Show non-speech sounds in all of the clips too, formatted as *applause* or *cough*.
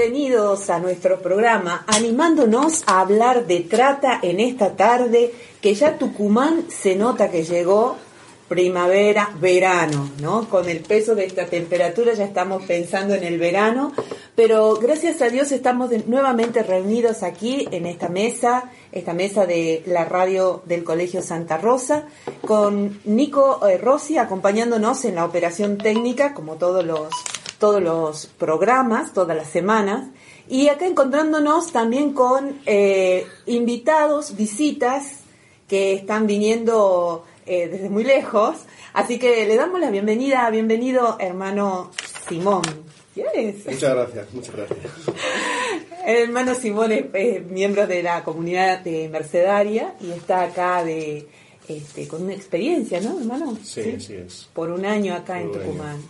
bienvenidos a nuestro programa, animándonos a hablar de trata en esta tarde, que ya Tucumán se nota que llegó primavera, verano, ¿no? Con el peso de esta temperatura ya estamos pensando en el verano, pero gracias a Dios estamos nuevamente reunidos aquí en esta mesa, esta mesa de la radio del Colegio Santa Rosa, con Nico eh, Rossi acompañándonos en la operación técnica, como todos los, todos los programas, todas las semanas, y acá encontrándonos también con eh, invitados, visitas que están viniendo eh, desde muy lejos. Así que le damos la bienvenida, bienvenido hermano Simón. Muchas gracias, muchas gracias. El *laughs* hermano Simón es, miembro de la comunidad de Mercedaria y está acá de este, con una experiencia, ¿no, hermano? Sí, sí, es. Por un año acá en Tucumán.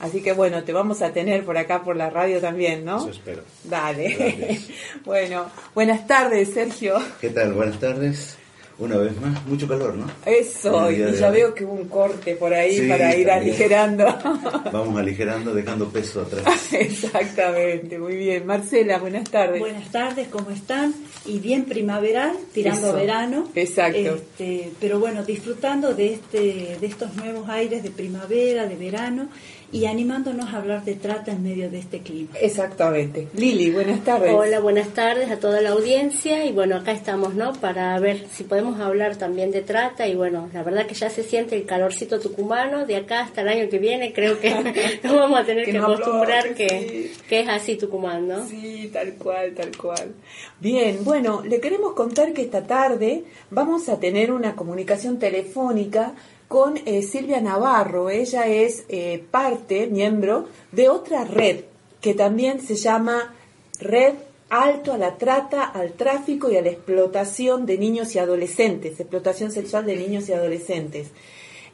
Así que bueno, te vamos a tener por acá por la radio también, ¿no? Eso espero. Dale. *laughs* bueno, buenas tardes, Sergio. ¿Qué tal? Buenas tardes. Una vez más, mucho calor, ¿no? Eso, y ya veo que hubo un corte por ahí para ir aligerando. *laughs* Vamos aligerando, dejando peso atrás. *laughs* Exactamente, muy bien. Marcela, buenas tardes. Buenas tardes, ¿cómo están? Y bien primaveral, tirando verano. Exacto. Este, pero bueno, disfrutando de, este, de estos nuevos aires de primavera, de verano y animándonos a hablar de trata en medio de este clima. Exactamente. Lili, buenas tardes. Hola, buenas tardes a toda la audiencia y bueno, acá estamos, ¿no? Para ver si podemos hablar también de trata y bueno, la verdad que ya se siente el calorcito tucumano, de acá hasta el año que viene creo que *laughs* nos vamos a tener que, acostumbrar que, que es así Tucumán, ¿no? Sí, tal cual, tal cual. Bien, bueno, le queremos contar que esta tarde vamos a tener una comunicación telefónica con eh, Silvia Navarro. Ella es eh, parte, miembro de otra red que también se llama Red Alto a la Trata, al Tráfico y a la Explotación de Niños y Adolescentes, explotación sexual de niños y adolescentes.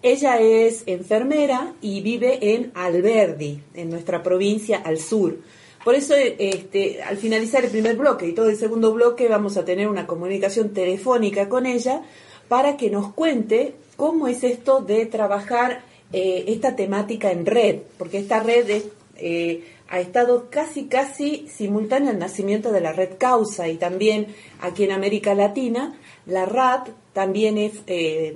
Ella es enfermera y vive en Alberdi, en nuestra provincia al sur. Por eso, este, al finalizar el primer bloque y todo el segundo bloque, vamos a tener una comunicación telefónica con ella para que nos cuente cómo es esto de trabajar eh, esta temática en red, porque esta red eh, ha estado casi, casi simultánea al nacimiento de la red Causa y también aquí en América Latina, la RAT también eh,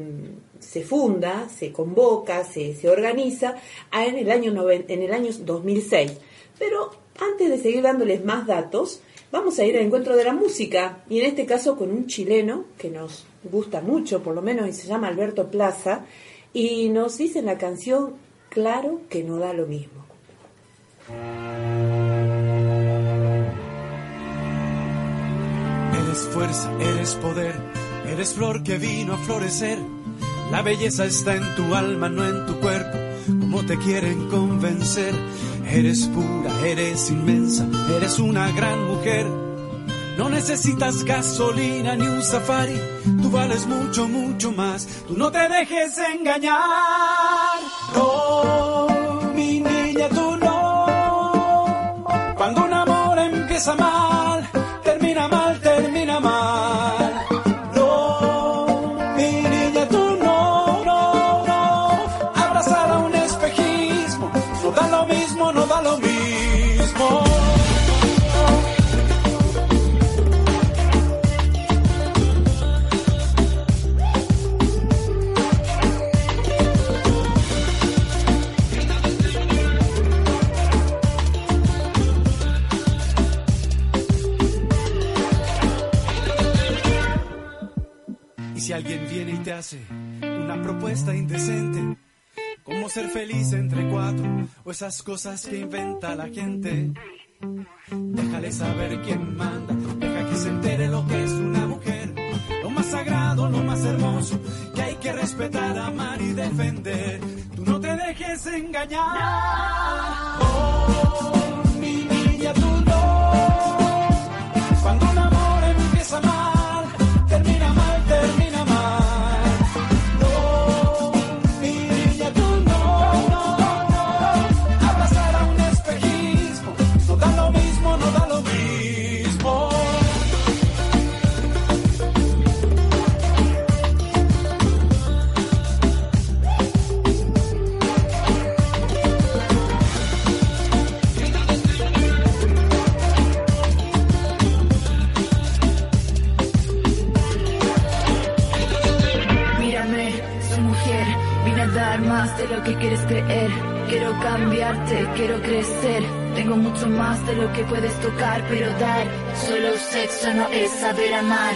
se funda, se convoca, se, se organiza en el, año en el año 2006. Pero antes de seguir dándoles más datos, vamos a ir al encuentro de la música y en este caso con un chileno que nos gusta mucho, por lo menos, y se llama Alberto Plaza, y nos dice en la canción, claro que no da lo mismo. Eres fuerza, eres poder, eres flor que vino a florecer. La belleza está en tu alma, no en tu cuerpo, como te quieren convencer. Eres pura, eres inmensa, eres una gran mujer no necesitas gasolina ni un safari, tú vales mucho, mucho más. Tú no te dejes engañar. No, mi niña, tú no. Cuando un amor empieza mal, termina hace una propuesta indecente, como ser feliz entre cuatro o esas cosas que inventa la gente. Déjale saber quién manda, deja que se entere lo que es una mujer, lo más sagrado, lo más hermoso, que hay que respetar, amar y defender. Tú no te dejes engañar. Oh, quieres creer. Quiero cambiarte, quiero crecer. Tengo mucho más de lo que puedes tocar, pero dar solo sexo no es saber amar.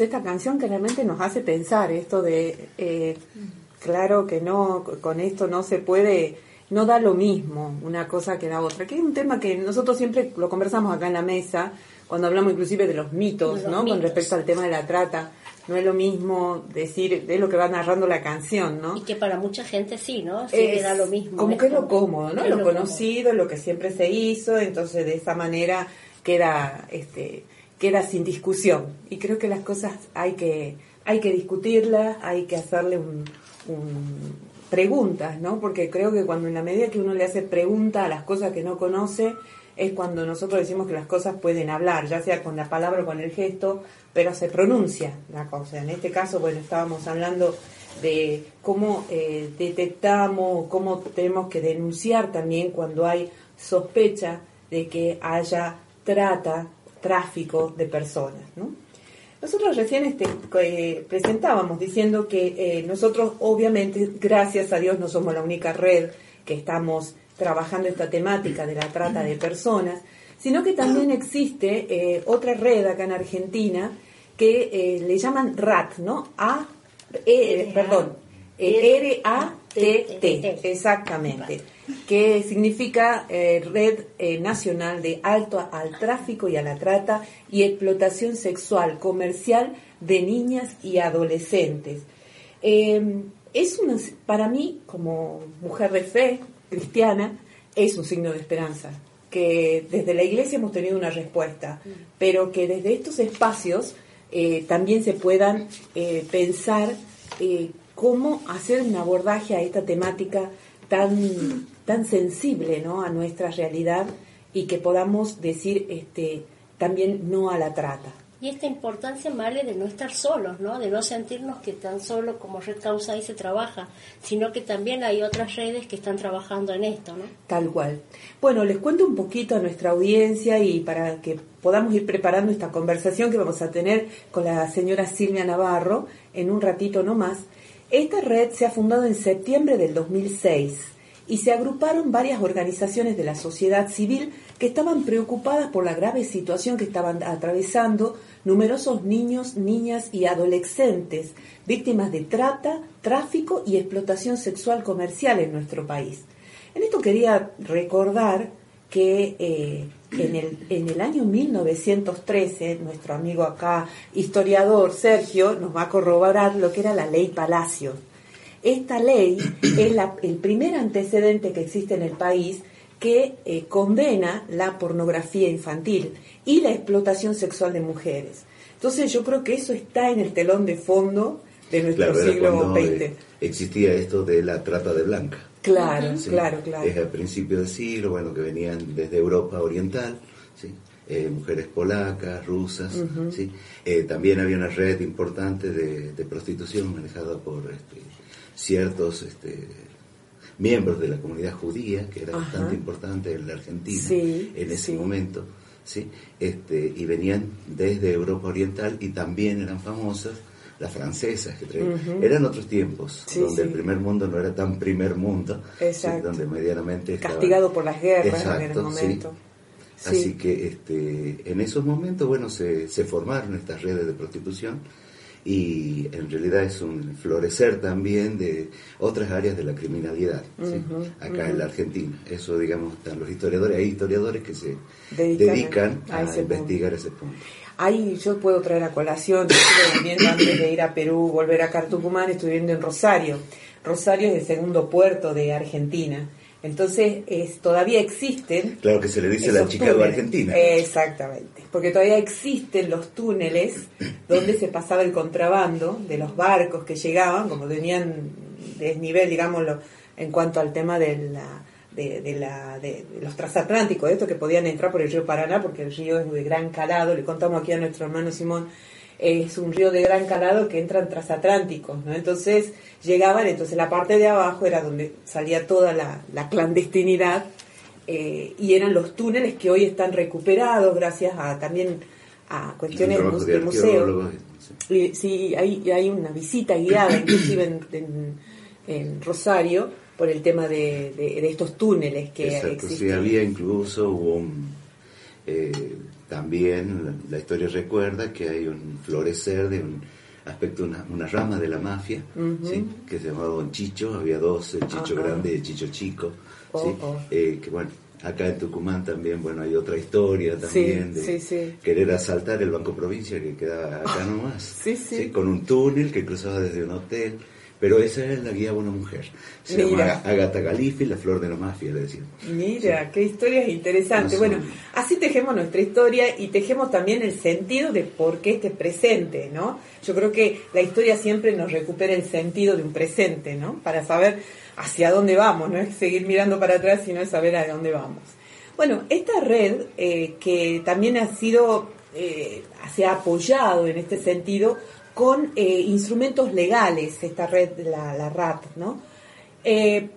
Esta canción que realmente nos hace pensar esto de, eh, claro que no, con esto no se puede, no da lo mismo una cosa que la otra, que es un tema que nosotros siempre lo conversamos acá en la mesa, cuando hablamos inclusive de los mitos, ¿no? Con respecto al tema de la trata. No es lo mismo decir, de lo que va narrando la canción, ¿no? Y que para mucha gente sí, ¿no? Sí le da lo mismo. Como que es lo cómodo, ¿no? Lo, lo, conocido, lo que siempre se hizo, entonces de esa manera queda, este, queda sin discusión. Y creo que las cosas hay que, hay que discutirlas, hay que hacerle un, preguntas, ¿no? Porque creo que cuando en la medida que uno le hace preguntas a las cosas que no conoce, es cuando nosotros decimos que las cosas pueden hablar, ya sea con la palabra o con el gesto, pero se pronuncia la cosa. En este caso, bueno, estábamos hablando de cómo eh, detectamos, cómo tenemos que denunciar también cuando hay sospecha de que haya trata tráfico de personas. ¿no? Nosotros recién este, eh, presentábamos diciendo que eh, nosotros obviamente, gracias a Dios, no somos la única red que estamos trabajando esta temática de la trata de personas, sino que también existe eh, otra red acá en Argentina que le llaman RAT, ¿no? A, perdón, R-A-T-T, exactamente que significa eh, Red eh, Nacional de Alto al Tráfico y a la Trata y Explotación Sexual Comercial de Niñas y Adolescentes. Em, es una, para mí, como mujer de fe cristiana, es un signo de esperanza, que desde la iglesia hemos tenido una respuesta, pero que desde estos espacios eh, también se puedan pensar cómo hacer un abordaje a esta temática tan tan sensible ¿no? a nuestra realidad y que podamos decir este, también no a la trata. Y esta importancia, Male, de no estar solos, ¿no? De no sentirnos que tan solo como Red Causa ahí se trabaja, sino que también hay otras redes que están trabajando en esto, ¿no? Tal cual. Bueno, les cuento un poquito a nuestra audiencia y para que podamos ir preparando esta conversación que vamos a tener con la señora Silvia Navarro en un ratito no más. Esta red se ha fundado en septiembre del 2006 y se agruparon varias organizaciones de la sociedad civil que estaban preocupadas por la grave situación que estaban atravesando numerosos niños, niñas y adolescentes víctimas de trata, tráfico y explotación sexual comercial en nuestro país. En esto quería recordar que eh, en, el, en el año 1913, nuestro amigo acá, historiador Sergio, nos va a corroborar lo que era la ley Palacio esta ley *clears throat* es el primer antecedente que existe en el país que eh, condena la pornografía infantil y la explotación sexual de mujeres. Entonces yo creo que eso está en el telón de fondo de nuestro siglo XX. Existía esto de la trata de blanca. Claro, claro, claro. Es al principio del siglo, bueno, que venían desde Europa Oriental, ¿sí? Eh, mujeres polacas, rusas, ¿sí? también había una red importante de, de prostitución manejada por este, ciertos este, miembros de la comunidad judía, que era bastante importante en la Argentina en ese momento, ¿sí? este, y venían desde Europa Oriental y también eran famosas las francesas que traían. Eran otros tiempos, donde el primer mundo no era tan primer mundo, donde medianamente... Castigado por las guerras en ese momento. Así que este, en esos momentos, bueno, se, se formaron estas redes de prostitución y en realidad es un florecer también de otras áreas de la criminalidad acá en la Argentina. Eso, digamos, están los historiadores, hay historiadores que se dedican, a, investigar ese punto. Ahí yo puedo traer a colación, estuve viviendo antes de ir a Perú, volver a Cartucumán, estuve viviendo en Rosario. Rosario es el segundo puerto de Argentina. Entonces, es, todavía existen. Claro que se le dice la Chicago Argentina. Exactamente, porque todavía existen los túneles donde se pasaba el contrabando de los barcos que llegaban, como tenían desnivel, digámoslo, en cuanto al tema de la, de, la, de, los transatlánticos, esto que podían entrar por el río Paraná, porque el río es de gran calado, le contamos aquí a nuestro hermano Simón, es un río de gran calado que entran transatlánticos, ¿no? Entonces llegaban, entonces la parte de abajo era donde salía toda la, clandestinidad eh, y eran los túneles que hoy están recuperados gracias a también a cuestiones del museo. Sí, hay, hay una visita guiada inclusive en, en, Rosario por el tema de, de, estos túneles que Exacto, Sí, había incluso un... Eh, también la historia recuerda que hay un florecer de un aspecto, una, una rama de la mafia, ¿sí? que se llamaba Don Chicho, había dos, el Chicho grande y el Chicho chico, oh, ¿sí? Oh. Eh, que bueno, acá en Tucumán también, bueno, hay otra historia también de querer asaltar el Banco Provincia que quedaba acá nomás, ¿sí? con un túnel que cruzaba desde un hotel pero esa es la guía de una mujer. Se llama Agatha Galifi, la flor de la mafia, le decimos. Mira, qué historias interesantes. Bueno, así tejemos nuestra historia y tejemos también el sentido de por qué este presente, ¿no? Yo creo que la historia siempre nos recupera el sentido de un presente, ¿no? Para saber hacia dónde vamos, no es seguir mirando para atrás, sino es saber a dónde vamos. Bueno, esta red eh, que también ha sido, eh, se ha apoyado en este sentido con eh, instrumentos legales, esta red, la, RAT, ¿no? Eh,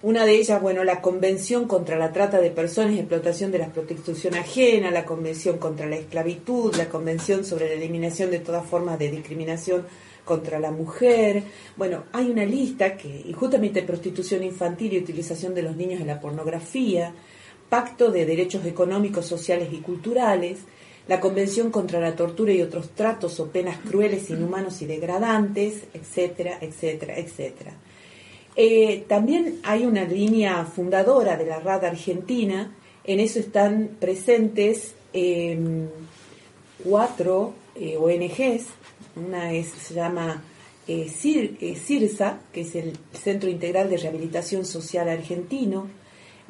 una de ellas, bueno, la Convención contra la Trata de Personas y Explotación de la Prostitución Ajena, la Convención contra la Esclavitud, la Convención sobre la Eliminación de todas formas de discriminación contra la mujer. Bueno, hay una lista que, y justamente prostitución infantil y utilización de los niños en la pornografía, Pacto de Derechos Económicos, Sociales y Culturales, la Convención contra la Tortura y otros tratos o penas crueles, inhumanos y degradantes, etcétera, etcétera, etcétera. Eh, también hay una línea fundadora de la RAD Argentina, en eso están presentes em, cuatro eh, ONGs, una se llama eh, CIRSA, que es el Centro Integral de Rehabilitación Social Argentino,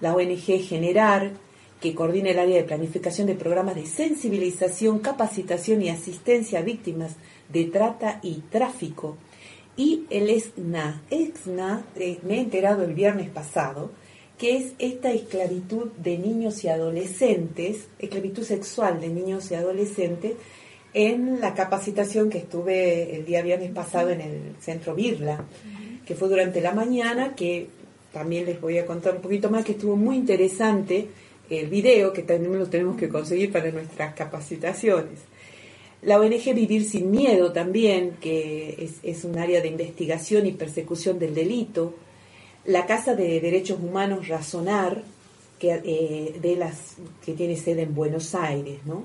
la ONG Generar, que coordina el área de planificación de programas de sensibilización, capacitación y asistencia a víctimas de trata y tráfico. Y el ESNA. ESNA, eh, me he enterado el viernes pasado, que es esta esclavitud de niños y adolescentes, esclavitud sexual de niños y adolescentes, en la capacitación que estuve el día viernes pasado en el centro Birla, que fue durante la mañana, que también les voy a contar un poquito más, que estuvo muy interesante el video, que también lo tenemos que conseguir para nuestras capacitaciones. La ONG Vivir sin Miedo también, que es, un área de investigación y persecución del delito. La Casa de Derechos Humanos Razonar, que, eh, de las, que tiene sede en Buenos Aires, ¿no?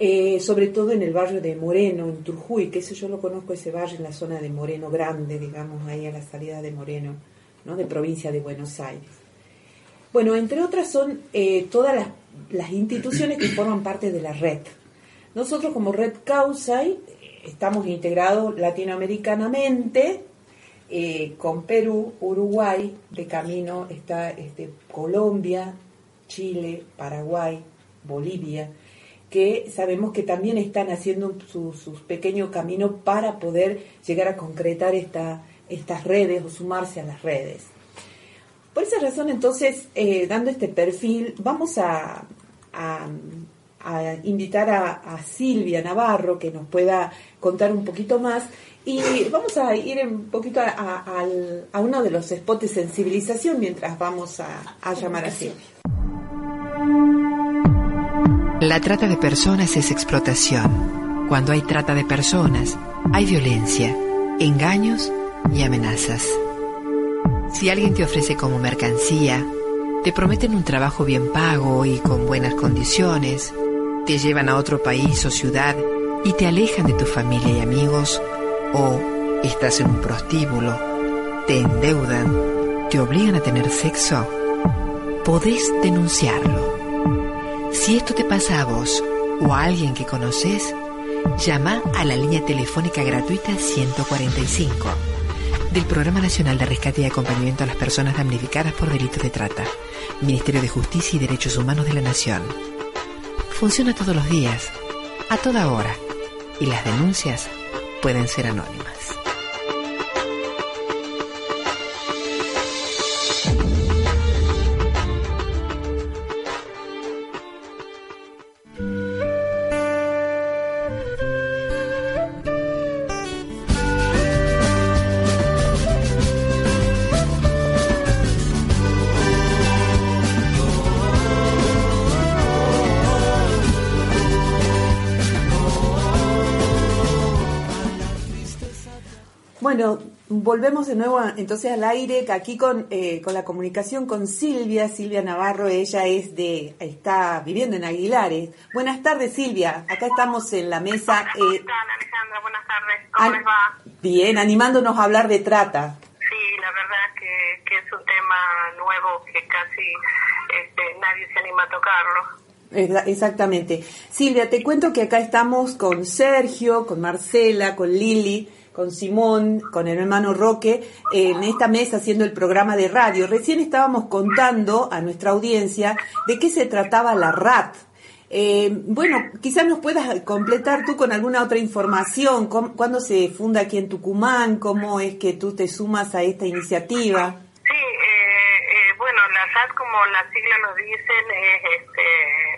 Eh, sobre todo en el barrio de Moreno, en Turjuy, que ese yo lo conozco, ese barrio en la zona de Moreno Grande, digamos, ahí a la salida de Moreno, ¿no? de provincia de Buenos Aires. Bueno, entre otras son eh, todas las, instituciones que forman parte de la red. Nosotros como Red Causay eh, estamos integrados latinoamericanamente eh, con Perú, Uruguay, de camino está este, Colombia, Chile, Paraguay, Bolivia, que sabemos que también están haciendo su, su pequeño camino para poder llegar a concretar esta, estas redes o sumarse a las redes. Por esa razón, entonces, eh, dando este perfil, vamos a, invitar a, Silvia Navarro que nos pueda contar un poquito más y vamos a ir un poquito a, uno de los spots de sensibilización mientras vamos a llamar a Silvia. La trata de personas es explotación. Cuando hay trata de personas, hay violencia, engaños y amenazas. Si alguien te ofrece como mercancía, te prometen un trabajo bien pago y con buenas condiciones, te llevan a otro país o ciudad y te alejan de tu familia y amigos o estás en un prostíbulo, te endeudan, te obligan a tener sexo, podés denunciarlo. Si esto te pasa a vos o a alguien que conoces, llama a la línea telefónica gratuita 145 del Programa Nacional de Rescate y Acompañamiento a las Personas Damnificadas por Delitos de Trata, Ministerio de Justicia y Derechos Humanos de la Nación. Funciona todos los días, a toda hora, y las denuncias pueden ser anónimas. Volvemos de nuevo entonces al aire, aquí con, eh, con la comunicación con Silvia, Silvia Navarro, ella es de, está viviendo en Aguilares. Buenas tardes Silvia, acá estamos en la mesa. Eh, ¿Qué tal Alejandra? Buenas tardes, ¿cómo les va? Bien, animándonos a hablar de trata. Sí, la verdad que, que es un tema nuevo que casi este, nadie se anima a tocarlo. Exactamente. Silvia, te cuento que acá estamos con Sergio, con Marcela, con Lili con Simón, con el hermano Roque, en esta mesa haciendo el programa de radio. Recién estábamos contando a nuestra audiencia de qué se trataba la RAT. Eh, bueno, quizás nos puedas completar tú con alguna otra información, cuándo se funda aquí en Tucumán, cómo es que tú te sumas a esta iniciativa. Sí, eh, eh, bueno, la RAT, como las siglas lo dicen, es este,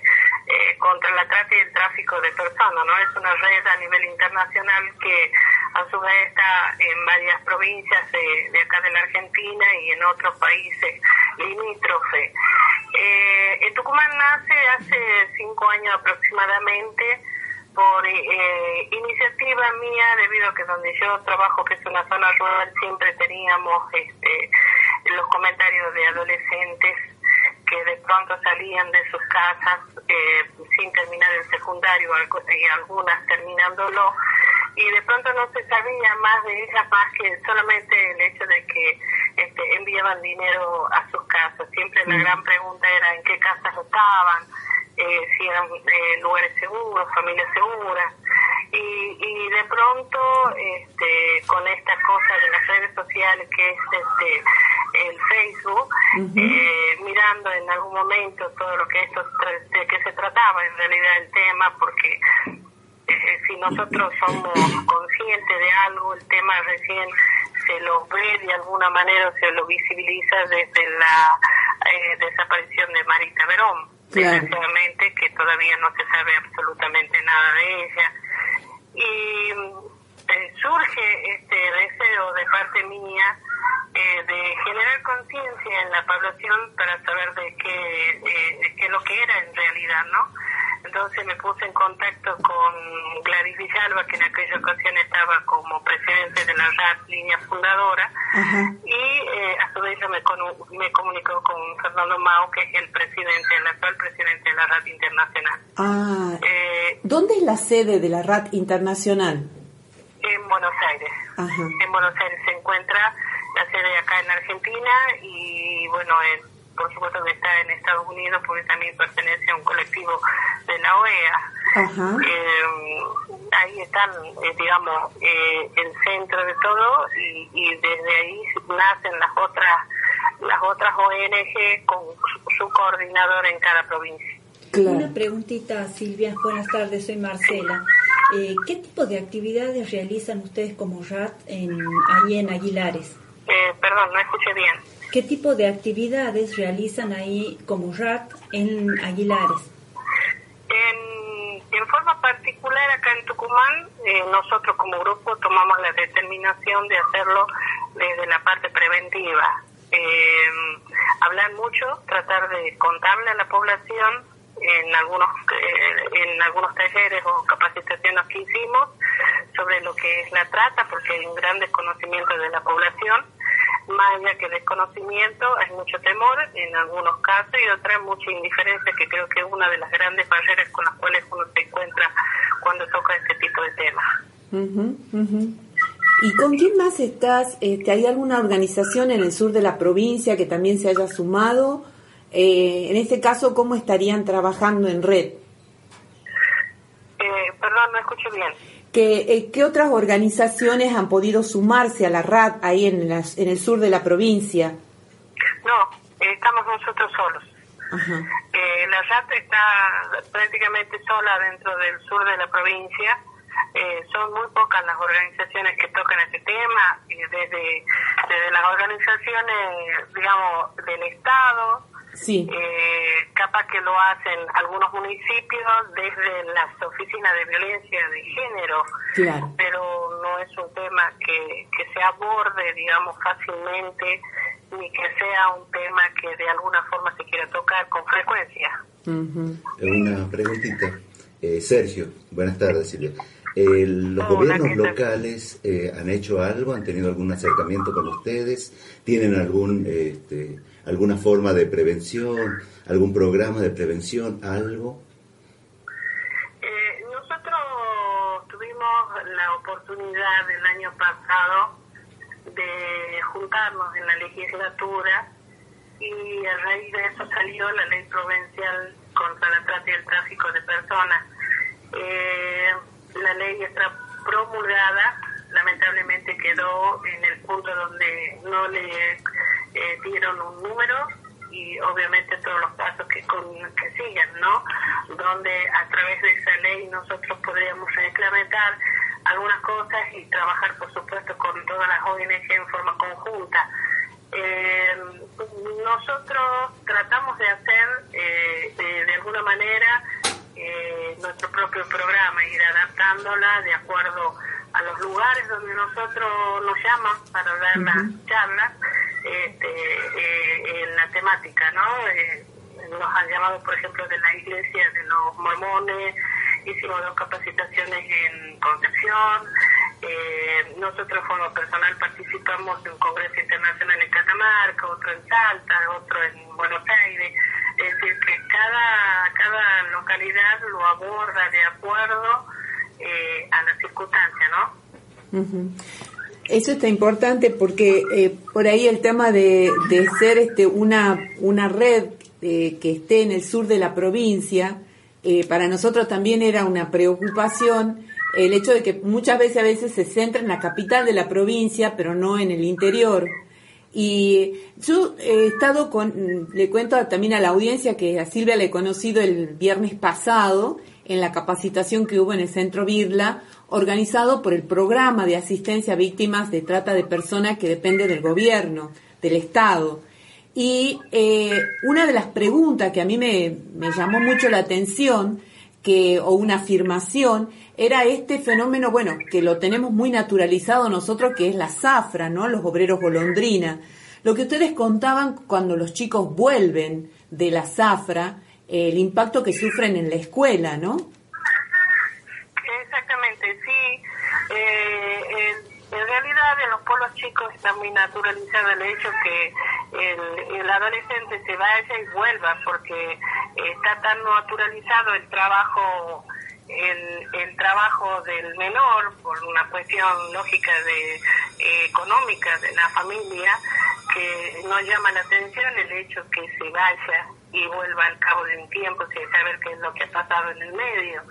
contra la trata y el tráfico de personas, ¿no? Es una red a nivel internacional que a su vez está en varias provincias de, acá de la Argentina y en otros países limítrofes. Eh, en Tucumán nace hace cinco años aproximadamente por eh, iniciativa mía, debido a que donde yo trabajo, que es una zona rural, siempre teníamos este, los comentarios de adolescentes que de pronto salían de sus casas eh, sin terminar el secundario y algunas terminándolo y de pronto no se sabía más de ellas más que solamente el hecho de que este, enviaban dinero a sus casas. Siempre la mm. gran pregunta era en qué casas estaban, eh, si eran eh, lugares seguros, familias seguras. Y, y de pronto, este, con esta cosa de las redes sociales que es este, el Facebook, eh, mirando en algún momento todo lo que esto de que se trataba en realidad el tema, porque si nosotros somos conscientes de algo, el tema recién se lo ve de alguna manera, se lo visibiliza desde la eh, desaparición de Marita Verón, desgraciadamente, que todavía no se sabe absolutamente nada de ella. Y eh, surge este deseo de parte mía eh, de generar conciencia en la población para saber de qué, de qué es lo que era en realidad, ¿no? Entonces me puse en contacto con Gladys Villalba, que en aquella ocasión estaba como presidente de la RAT, línea fundadora, eh, a su vez me, me comunicó con Fernando Mao, que es el presidente, el actual presidente de la RAT Internacional. Ah, eh, ¿Dónde es la sede de la RAT Internacional? En Buenos Aires. En Buenos Aires se encuentra la sede acá en Argentina y bueno, en por supuesto que está en Estados Unidos porque también pertenece a un colectivo de la OEA. Eh, ahí están, eh, digamos, eh, el centro de todo y, desde ahí nacen las otras las otras ONG con su, coordinador en cada provincia. Una preguntita, Silvia. Buenas tardes, soy Marcela. ¿Qué tipo de actividades realizan ustedes como RAT en, ahí en Aguilares? perdón, no escuché bien. ¿Qué tipo de actividades realizan ahí como RAT en Aguilares? En, en forma particular acá en Tucumán, eh, nosotros como grupo tomamos la determinación de hacerlo desde la parte preventiva. Eh, hablar mucho, tratar de contarle a la población en algunos eh, en algunos talleres o capacitaciones que hicimos sobre lo que es la trata, porque hay un gran desconocimiento de la población más allá que desconocimiento, hay mucho temor en algunos casos y otra mucha indiferencia, que creo que es una de las grandes barreras con las cuales uno se encuentra cuando toca este tipo de temas. ¿Y con quién más estás? Este, ¿Hay alguna organización en el sur de la provincia que también se haya sumado? Eh, en este caso, ¿cómo estarían trabajando en red? Eh, perdón, no escucho bien. ¿Qué, eh, ¿Qué otras organizaciones han podido sumarse a la RAD ahí en, las, en el sur de la provincia? No, estamos nosotros solos. Eh, la RAD está prácticamente sola dentro del sur de la provincia. Eh, son muy pocas las organizaciones que tocan este tema, desde, desde las organizaciones, digamos, del Estado, Sí. Eh, capaz que lo hacen algunos municipios desde las oficinas de violencia de género, pero no es un tema que, que se aborde, digamos, fácilmente, ni que sea un tema que de alguna forma se quiera tocar con frecuencia. Una preguntita. Eh, Sergio, buenas tardes, Silvia. Eh, ¿Los gobiernos locales eh, han hecho algo? ¿Han tenido algún acercamiento con ustedes? ¿Tienen algún este, alguna forma de prevención, algún programa de prevención, algo? Eh, nosotros tuvimos la oportunidad el año pasado de juntarnos en la legislatura y a raíz de eso salió la ley provincial contra la trata y el tráfico de personas. Eh, la ley está promulgada, lamentablemente quedó en el punto donde no le eh, dieron un número y obviamente todos los pasos que, que siguen, ¿no? Donde a través de esa ley nosotros podríamos implementar algunas cosas y trabajar, por supuesto, con todas las ONG en forma conjunta. Eh, nosotros tratamos de hacer eh, de, alguna manera eh, nuestro propio programa, ir adaptándola de acuerdo los lugares donde nosotros nos llaman para dar las charlas este, eh, en la temática, ¿no? Eh, nos han llamado, por ejemplo, de la iglesia de los mormones, hicimos dos capacitaciones en Concepción, eh, nosotros como personal participamos de un congreso internacional en Catamarca, otro en Salta, otro en Buenos Aires, es decir, que cada, cada localidad lo aborda de acuerdo a la circunstancia, ¿no? Eso está importante porque eh, por ahí el tema de, de ser este, una, una red eh, que esté en el sur de la provincia, eh, para nosotros también era una preocupación el hecho de que muchas veces a veces se centra en la capital de la provincia, pero no en el interior. Y yo he estado con, le cuento también a la audiencia que a Silvia le he conocido el viernes pasado en la capacitación que hubo en el Centro Birla, organizado por el Programa de Asistencia a Víctimas de Trata de Personas que depende del gobierno, del Estado. Y eh, una de las preguntas que a mí me, llamó mucho la atención, que, o una afirmación, era este fenómeno, bueno, que lo tenemos muy naturalizado nosotros, que es la zafra, ¿no? Los obreros golondrina. Lo que ustedes contaban cuando los chicos vuelven de la zafra, el impacto que sufren en la escuela, ¿no? Exactamente, sí. Eh, en, realidad en los pueblos chicos está muy naturalizado el hecho que el, adolescente se vaya y vuelva porque está tan naturalizado el trabajo el, el trabajo del menor por una cuestión lógica de eh, económica de la familia que no llama la atención el hecho que se vaya y vuelva al cabo de un tiempo sin saber qué es lo que ha pasado en el medio.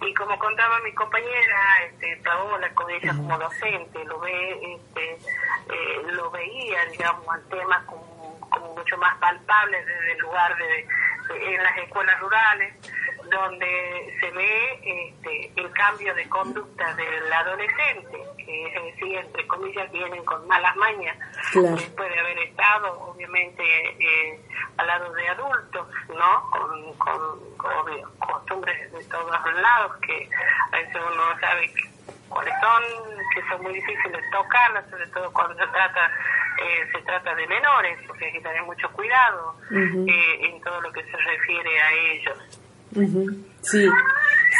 Y como contaba mi compañera, este, Paola, con ella como docente, lo ve, este, eh, lo veía, digamos, al tema como, como mucho más palpable desde el lugar de, en las escuelas rurales, donde se ve este, el cambio de conducta del adolescente, que es decir, entre comillas, vienen con malas mañas, después de haber estado, obviamente, eh, al lado de adultos, ¿no? Con, con, costumbres de todos lados, que a veces uno no sabe cuáles son, que son muy difíciles de tocarlas, sobre todo cuando se trata eh, se trata de menores, porque hay que tener mucho cuidado eh, en todo lo que se refiere a ellos. Sí,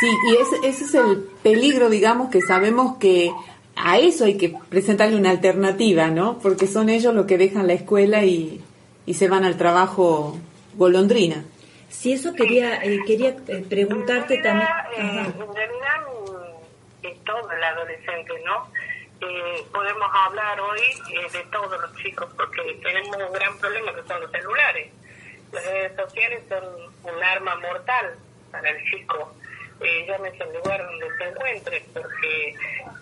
sí, y ese, ese es el peligro, digamos, que sabemos que a eso hay que presentarle una alternativa, ¿no? Porque son ellos los que dejan la escuela y, y se van al trabajo golondrina. Sí, eso quería, eh, quería preguntarte también. en realidad todo el adolescente, ¿no? Eh, podemos hablar hoy eh, de todos los chicos porque tenemos un gran problema que son los celulares. Las redes sociales son un arma mortal para el chico, eh, llámese el lugar donde se encuentre, porque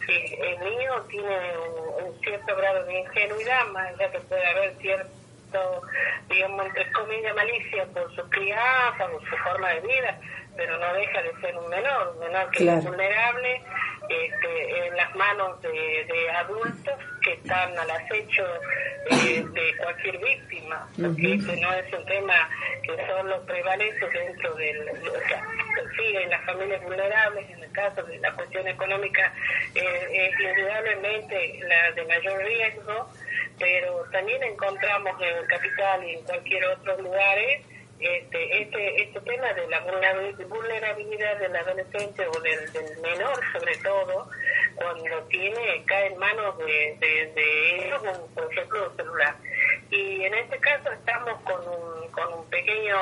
si el niño tiene un, cierto grado de ingenuidad, más allá que puede haber cierto, digamos, entre comillas, malicia por su crianza o su forma de vida, pero no deja de ser un menor, un menor que es vulnerable este, en las manos de, adultos que están al acecho eh, de cualquier víctima, porque este no es un tema que solo prevalece dentro del, o sea, sí, en las familias vulnerables, en el caso de la cuestión económica, eh, es indudablemente la de mayor riesgo, pero también encontramos en el capital y en cualquier otro lugar este, este, este tema de la vulnerabilidad del adolescente o del, menor sobre todo, cuando tiene, cae en manos de, de, ellos, por ejemplo, un celular. Y en este caso estamos con un, con un pequeño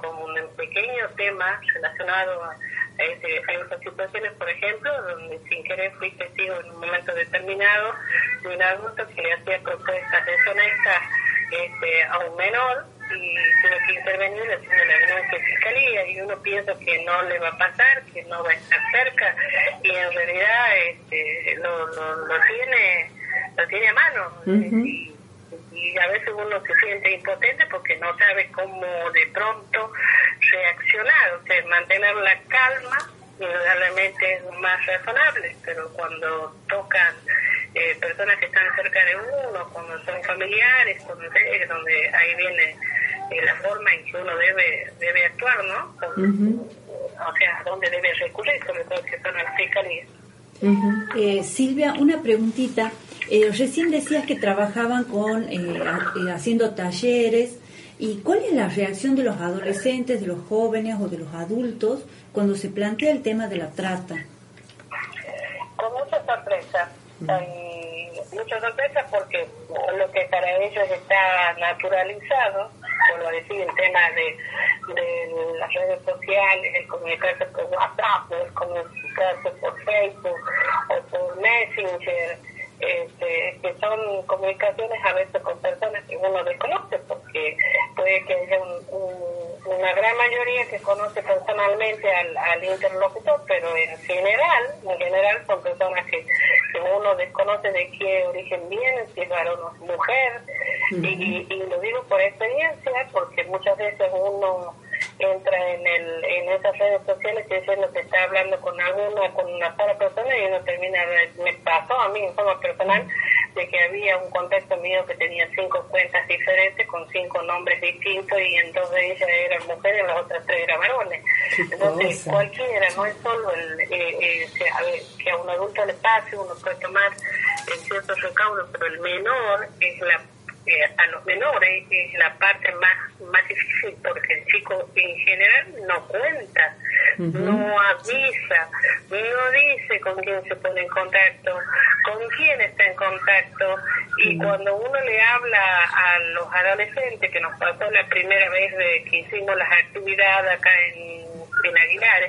con un pequeño tema relacionado a, a, esas situaciones, por ejemplo, donde sin querer fui testigo en un momento determinado de un adulto que le hacía propuestas deshonestas este, a un menor y tuve que intervenir haciendo la denuncia de fiscalía y uno piensa que no le va a pasar, que no va a estar cerca y en realidad este, lo, lo, tiene lo tiene a mano y, a veces uno se siente impotente porque no sabe cómo de pronto reaccionar, o sea, mantener la calma indudablemente es más razonable, pero cuando tocan eh, personas que están cerca de uno, cuando son familiares, cuando, donde ahí viene eh, la forma en que uno debe debe actuar, ¿no? O sea, dónde debe recurrir, sobre todo que son las fiscalías. eh, Silvia, una preguntita. Eh, recién decías que trabajaban con eh, haciendo talleres. ¿Y cuál es la reacción de los adolescentes, de los jóvenes o de los adultos cuando se plantea el tema de la trata? Con mucha sorpresa muchas sorpresas porque lo que para ellos está naturalizado, vuelvo a decir, el tema de, de las redes sociales, el comunicarse por WhatsApp, el comunicarse por Facebook o por Messenger, este, que son comunicaciones a veces con personas que uno desconoce, porque puede que haya una gran mayoría que conoce personalmente al, al, interlocutor, pero en general, en general son personas que, uno desconoce de qué origen vienen, si es varón o mujer, y, y lo digo por experiencia, porque muchas veces uno entra en el en esas redes sociales y diciendo que está hablando con alguna con una sola persona y uno termina me pasó a mí en forma personal de que había un contexto mío que tenía cinco cuentas diferentes con cinco nombres distintos y en dos de ellas eran mujeres y las otras tres eran varones. Entonces cualquiera no es solo el eh, eh, que a un adulto le pase uno puede tomar en ciertos recaudos pero el menor es la a los menores es la parte más, más difícil porque el chico en general no cuenta, no avisa, no dice con quién se pone en contacto, con quién está en contacto. Y cuando uno le habla a los adolescentes, que nos pasó la primera vez de que hicimos las actividades acá en, en Aguilar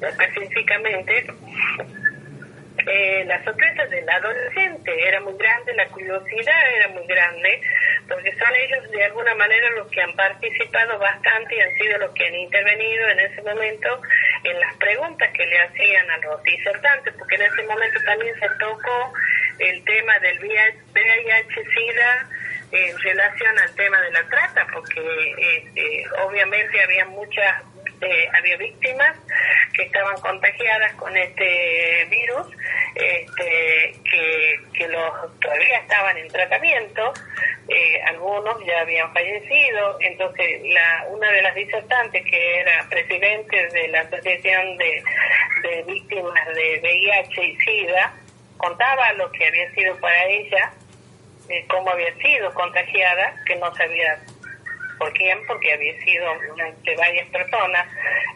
específicamente, eh, la sorpresa del adolescente era muy grande, la curiosidad era muy grande, porque son ellos de alguna manera los que han participado bastante y han sido los que han intervenido en ese momento en las preguntas que le hacían a los disertantes, porque en ese momento también se tocó el tema del VIH-Sida en relación al tema de la trata, porque este, obviamente había muchas eh, había víctimas que estaban contagiadas con este virus, este, que, que los todavía estaban en tratamiento, eh, algunos ya habían fallecido, entonces la, una de las disertantes que era presidente de la Asociación de, Víctimas de VIH y SIDA, contaba lo que había sido para ella, eh, cómo había sido contagiada, que no sabía por quién, porque había sido de varias personas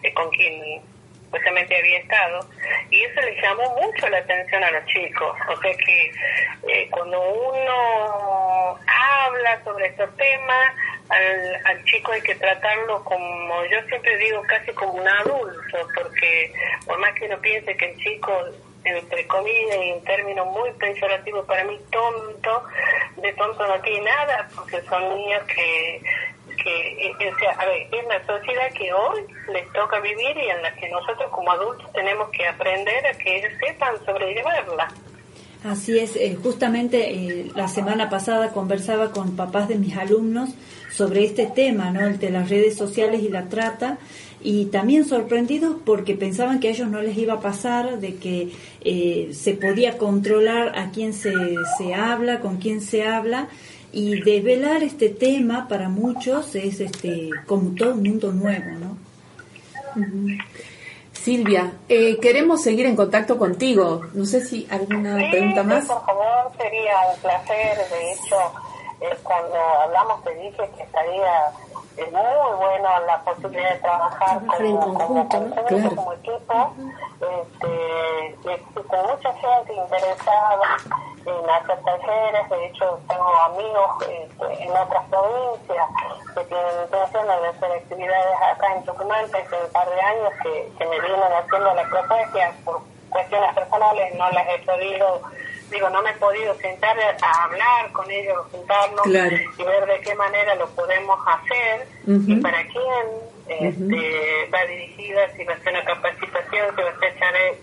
eh, con quien supuestamente había estado, y eso le llamó mucho la atención a los chicos. O sea que eh, cuando uno habla sobre estos temas, al, al chico hay que tratarlo como, yo siempre digo, casi como un adulto, porque por más que uno piense que el chico entre comillas, y un término muy peyorativo para mí, tonto, de tonto no tiene nada, porque son niños que que eh, o es una sociedad que hoy les toca vivir y en la que nosotros como adultos tenemos que aprender a que ellos sepan sobrellevarla. Así es, eh, justamente eh, la semana pasada conversaba con papás de mis alumnos sobre este tema, ¿no? El de las redes sociales y la trata, y también sorprendidos porque pensaban que a ellos no les iba a pasar, de que eh, se podía controlar a quién se, se habla, con quién se habla, y develar este tema para muchos es este como todo un mundo nuevo, ¿no? Silvia, eh, queremos seguir en contacto contigo. No sé si alguna pregunta más. por favor, sería un placer. De hecho, eh, cuando hablamos te dije que estaría eh, muy bueno la posibilidad de trabajar como, como, como equipo, este, con mucha gente interesada en hacer talleres. De hecho, tengo amigos en otras provincias que tienen intención de hacer actividades acá en Tucumán hace un par de años que, que me vienen haciendo la propuesta por cuestiones personales no las he podido digo no me he podido sentar a hablar con ellos juntarnos y ver de qué manera lo podemos hacer y para quién este, va dirigida, si va a ser una capacitación, si va a ser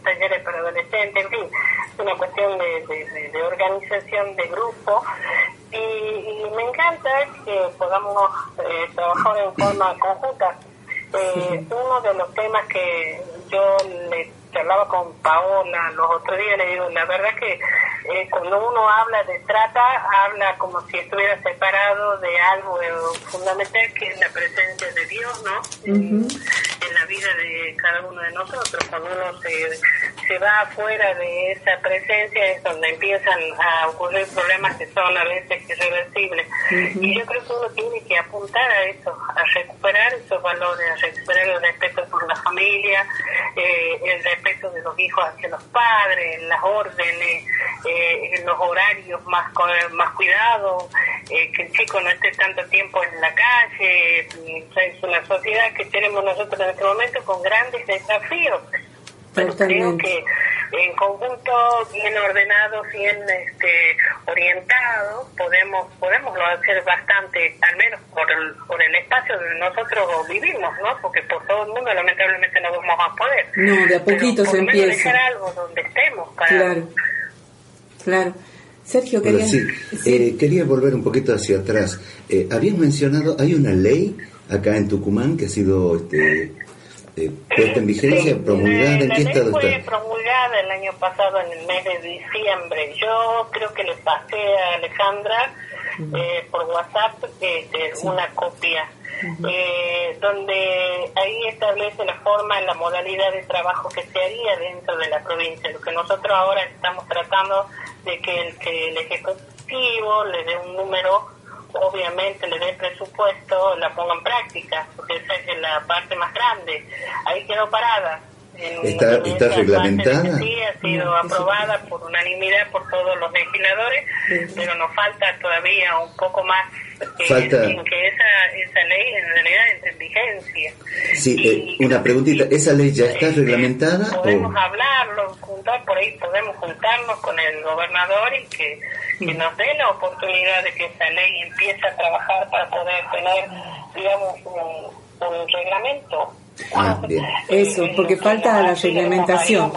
talleres para adolescentes, en fin, es una cuestión de, de, organización de grupo. Y, me encanta que podamos eh, trabajar en forma conjunta. Eh, uno de los temas que yo le hablaba con Paola los otros días, le digo, la verdad que eh, cuando uno habla de trata, habla como si estuviera separado de algo fundamental que es la presencia de Dios, ¿no? en, la vida de cada uno de nosotros. Cuando uno se, se va afuera de esa presencia es donde empiezan a ocurrir problemas que son a veces irreversibles. Y yo creo que uno tiene que apuntar a eso, a recuperar esos valores, a recuperar el respeto por la familia, eh, el respeto de los hijos hacia los padres, las órdenes, eh, los horarios más, más cuidados, eh, que el chico no esté tanto tiempo en la calle. Es una sociedad que tenemos nosotros en este momento con grandes desafíos. Pero creo que en conjunto, bien ordenado, bien este, orientado, podemos podemos hacer bastante, al menos por el, por el espacio donde nosotros vivimos, ¿no? Porque por todo el mundo lamentablemente no vamos a poder. No, de a poquito se empieza. dejar algo donde estemos para... Claro, claro. Sergio, quería... sí. Eh, quería volver un poquito hacia atrás. Eh, habías mencionado, hay una ley acá en Tucumán que ha sido este, eh, puesta en vigencia, promulgada, ¿en qué estado fue promulgada el año pasado en el mes de diciembre. Yo creo que le pasé a Alejandra eh, por WhatsApp este, una copia. Eh, donde ahí establece la forma, la modalidad de trabajo que se haría dentro de la provincia. Lo que nosotros ahora estamos tratando de que el, que el Ejecutivo le dé un número obviamente le dé presupuesto, la ponga en práctica, porque esa es la parte más grande. Ahí quedó parada. ¿Está, está reglamentada? Sí, ha sido aprobada por unanimidad por todos los legisladores, pero nos falta todavía un poco más falta... en que esa, esa ley en realidad entre en vigencia. Sí, eh, una preguntita, ¿esa ley ya está reglamentada? Podemos hablarlo, juntar, por ahí podemos juntarnos con el gobernador y que, que nos dé la oportunidad de que esa ley empiece a trabajar para poder tener, digamos, un, un reglamento. Ah, bien. Eso, porque falta la reglamentación.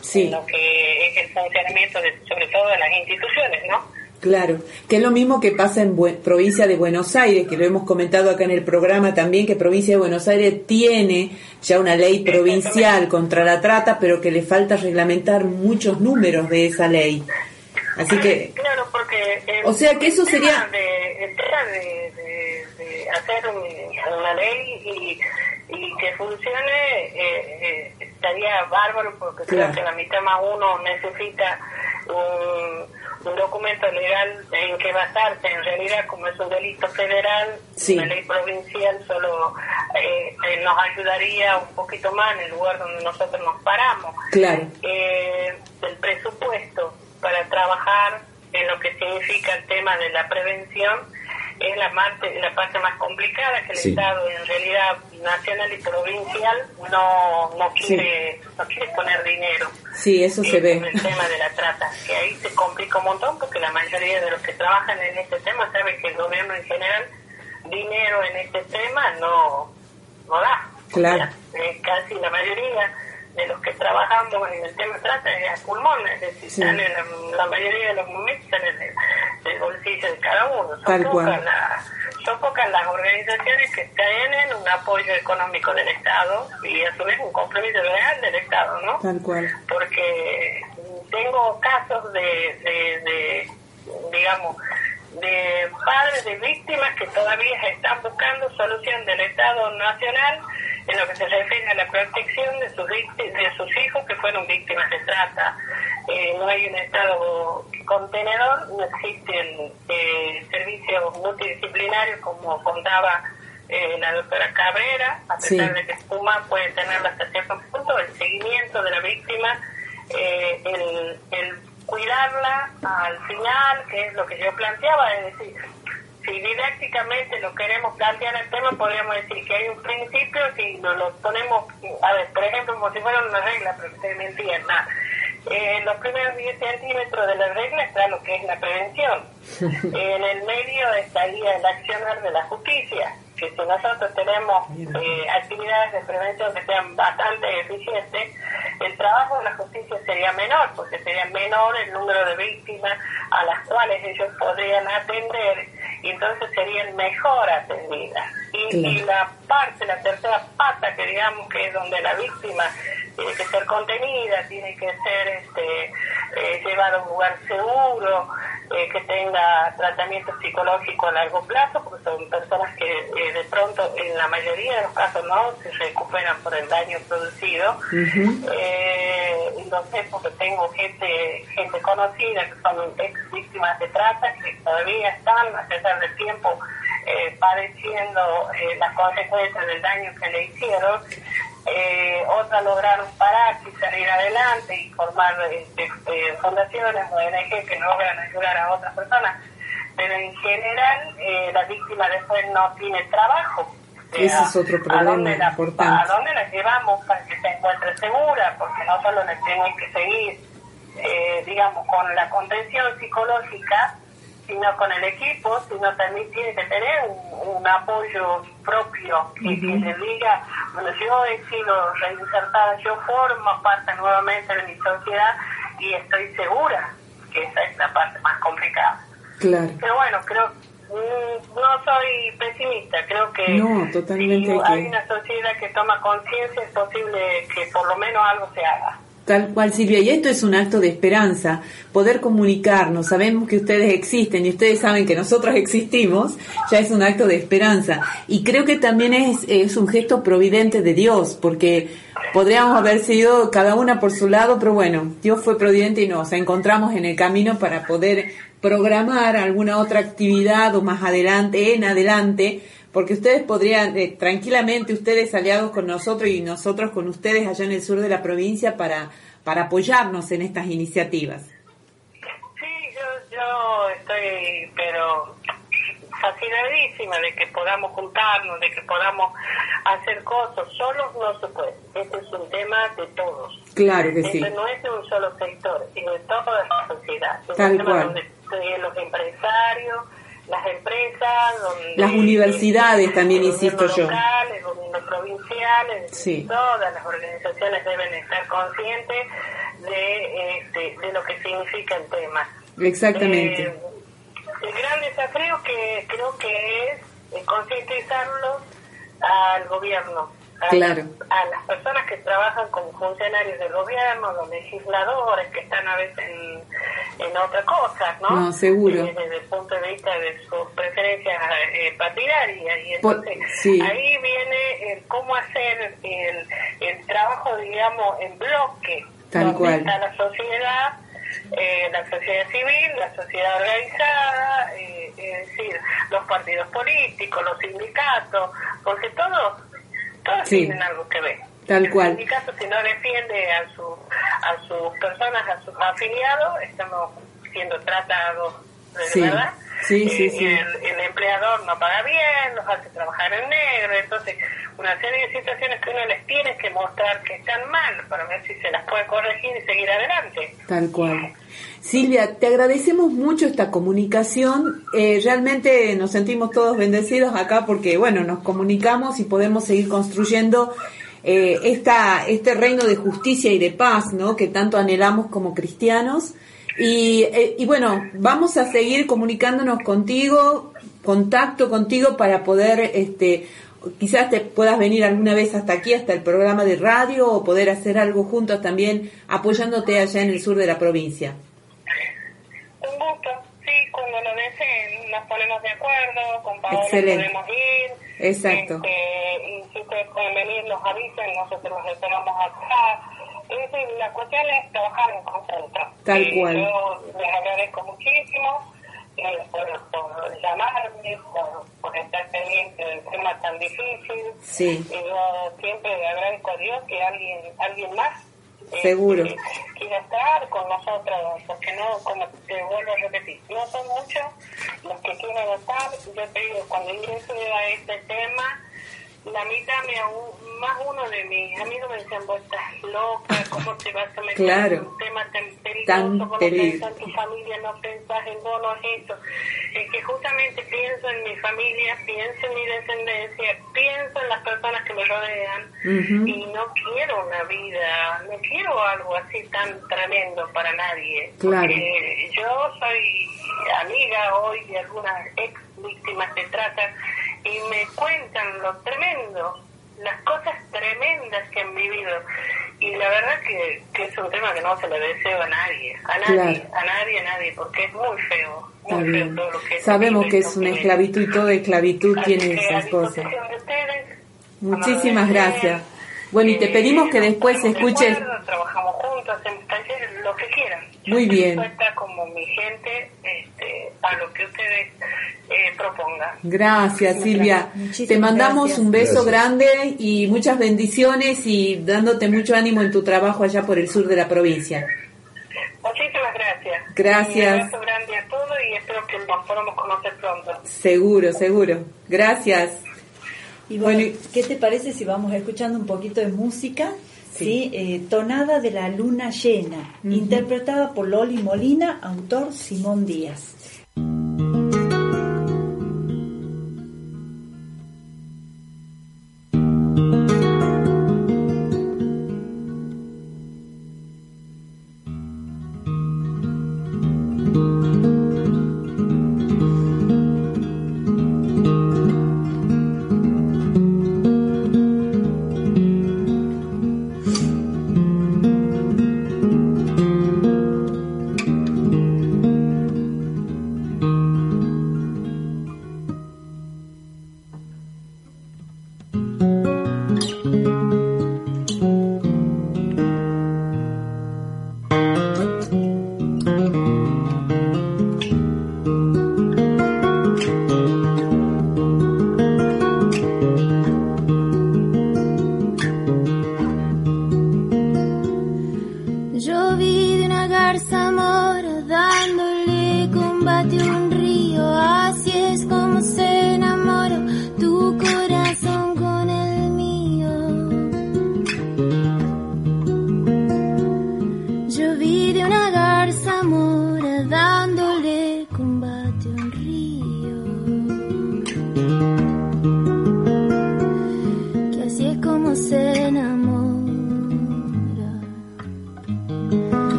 sí. Lo que es el funcionamiento, de, sobre todo de las instituciones, ¿no? Claro, que es lo mismo que pasa en provincia de Buenos Aires, que lo hemos comentado acá en el programa también, que provincia de Buenos Aires tiene ya una ley provincial contra la trata, pero que le falta reglamentar muchos números de esa ley. Así que... Claro, porque... o sea que eso sería... De, el tema de, de, hacer una ley y, y que funcione eh, eh, estaría bárbaro, porque creo que la mitad más uno necesita un un documento legal en que basarse. En realidad, como es un delito federal, la ley provincial solo eh, eh, nos ayudaría un poquito más en el lugar donde nosotros nos paramos. Claro. Eh, el presupuesto para trabajar en lo que significa el tema de la prevención es la parte, la parte más complicada que el Estado en realidad nacional y provincial no no quiere no quiere poner dinero sí eso se ve. en el tema de la trata que ahí se complica un montón porque la mayoría de los que trabajan en este tema saben que el gobierno en general dinero en este tema no no da. Claro. Eh, casi la mayoría de los que trabajamos en el tema trata es a pulmón, es decir, sí. la, mayoría de los momentos están en el, bolsillo de cada uno. Son pocas, la, son pocas las organizaciones que tienen un apoyo económico del Estado y a su vez un compromiso real del Estado, ¿no? Tal cual. Porque tengo casos de, de, de digamos, de padres de víctimas que todavía están buscando solución del Estado Nacional en lo que se refiere a la protección de sus, de sus hijos que fueron víctimas de trata. Eh, no hay un Estado contenedor, no existen eh, servicios multidisciplinarios como contaba eh, la doctora Cabrera, a pesar de que Espuma puede tener hasta cierto punto el seguimiento de la víctima, el, el cuidarla al final, que es lo que yo planteaba, es decir, si didácticamente lo queremos plantear el tema, podríamos decir que hay un principio, si nos lo ponemos, a ver, por ejemplo, como si fuera una regla, pero que ustedes me entiendan. En los primeros 10 centímetros de la regla está lo que es la prevención. *laughs* en el medio estaría el accionar de la justicia, que si nosotros tenemos eh, actividades de prevención que sean bastante eficientes, el trabajo de la justicia sería menor, porque sería menor el número de víctimas a las cuales ellos podrían atender y entonces serían mejor atendidas. Y, la parte, la tercera pata, que digamos que es donde la víctima tiene que ser contenida, tiene que ser este, eh, llevada a un lugar seguro, eh, que tenga tratamiento psicológico a largo plazo, porque son personas que eh, de pronto, en la mayoría de los casos, no se recuperan por el daño producido. y lo sé porque tengo gente, gente conocida que son ex víctimas de trata, que todavía están, a pesar del tiempo, padeciendo las consecuencias del daño que le hicieron eh, otras lograron parar y salir adelante y formar este, eh, fundaciones o ONG que logran ayudar a otras personas. Pero en general, eh, la víctima después no tiene trabajo. Ese es otro problema ¿a dónde, la, importante. ¿A dónde la llevamos para que se encuentre segura? Porque no solo le tienen que seguir, eh, digamos, con la contención psicológica, sino con el equipo, sino también tiene que tener un, apoyo propio que, le diga, bueno, yo he sido reinsertada, yo formo parte nuevamente de mi sociedad y estoy segura que esa es la parte más complicada. Claro. Pero bueno, creo mm, no soy pesimista, creo que no, totalmente si hay una sociedad que toma conciencia es posible que por lo menos algo se haga. Tal cual, Silvia, y esto es un acto de esperanza, poder comunicarnos, sabemos que ustedes existen y ustedes saben que nosotros existimos, ya es un acto de esperanza. Y creo que también es, es un gesto providente de Dios, porque podríamos haber sido cada una por su lado, pero bueno, Dios fue providente y nos encontramos en el camino para poder programar alguna otra actividad o más adelante, en adelante, porque ustedes podrían, eh, tranquilamente, ustedes aliados con nosotros y nosotros con ustedes allá en el sur de la provincia para, para apoyarnos en estas iniciativas. Sí, yo, yo estoy, pero fascinadísima de que podamos juntarnos, de que podamos hacer cosas. Solos no se puede. Este es un tema de todos. Claro que sí. Este no es de un solo sector, sino de toda la sociedad. Es Tal un tema cual. donde los empresarios, las empresas, donde Las universidades también, los insisto yo. locales, gobiernos provinciales, Sí. todas las organizaciones deben estar conscientes de, este, de lo que significa el tema. Exactamente. Eh, el gran desafío que creo que es eh, concientizarlos al gobierno, a, Claro. a las personas que trabajan como funcionarios del gobierno, los legisladores que están a veces en, en otra cosa, ¿no? No, seguro. Eh, desde el punto de vista de sus preferencias eh, partidarias. Y Por- entonces sí. ahí viene el cómo hacer el, el trabajo, digamos, en bloque. Tal donde cual. está la sociedad, eh, la sociedad civil, la sociedad organizada, eh, es decir, los partidos políticos, los sindicatos, porque todos, todos Sí. tienen algo que ver. Tal el cual. sindicato si no defiende a, su, a sus personas, a sus afiliados, estamos siendo tratados de Sí. verdad. Sí, sí, Eh, sí. El, el empleador no paga bien, los hace trabajar en negro, entonces una serie de situaciones que uno les tiene que mostrar que están mal para ver si se las puede corregir y seguir adelante. Tal cual. Silvia, te agradecemos mucho esta comunicación. Eh, realmente nos sentimos todos bendecidos acá porque, bueno, nos comunicamos y podemos seguir construyendo eh, esta, este reino de justicia y de paz, ¿no? Que tanto anhelamos como cristianos. Y, eh, y bueno, vamos a seguir comunicándonos contigo, contacto contigo para poder, este, quizás te puedas venir alguna vez hasta aquí, hasta el programa de radio, o poder hacer algo juntos también, apoyándote allá en el sur de la provincia. Un gusto, sí, cuando lo deseen nos ponemos de acuerdo, con Paola podemos ir. Exacto. Este, si ustedes pueden venir, nos avisen, nosotros los esperamos acá. Es decir, la cuestión es trabajar en conjunto. Tal cual. Yo les agradezco muchísimo eh, por, por, llamarme, por, por estar pendiente del tema tan difícil. Sí. Y yo siempre le agradezco a Dios que alguien, alguien más Seguro. Eh, quiera estar con nosotros, porque no, como te vuelvo a repetir, no son muchos los que quieren estar. Yo te digo, cuando tema, la mitad, me, más uno de mis amigos me decían, vos estás loca, ¿cómo te vas a meter claro. en un tema tan peligroso? Tan ¿Cómo pensás en tu familia? No pensás en vos, no es eso. Es que justamente pienso en mi familia, pienso en mi descendencia, pienso en las personas que me rodean uh -huh. y no quiero una vida, no quiero algo así tan tremendo para nadie. Claro. Porque yo soy amiga hoy de algunas ex víctimas de trata y me cuentan lo tremendo, las cosas tremendas que han vivido. Y la verdad que, que es un tema que no se le deseo a nadie, a nadie, Claro. a nadie, a nadie, porque es muy feo. Muy feo bien. todo lo que se Sabemos que es una esclavitud y toda esclavitud Así tiene esas cosas. ustedes, Muchísimas gracias. Bueno, y te eh, pedimos que después escuches. acuerdo, Trabajamos juntos, hacemos talleres, lo que quieran. Yo Muy estoy bien. como mi gente este, a lo que ustedes eh, propongan. Gracias, Silvia. Muchísimas Te mandamos gracias. un beso Gracias. grande y muchas bendiciones y dándote mucho ánimo en tu trabajo allá por el sur de la provincia. Muchísimas gracias. Gracias. Un abrazo grande a todos y espero que nos podamos conocer pronto. Seguro, seguro. Gracias. Y bueno, Bueno, y- ¿qué te parece si vamos escuchando un poquito de música? Sí. Sí, eh, Tonada de la Luna Llena, interpretada por Loli Molina, autor Simón Díaz.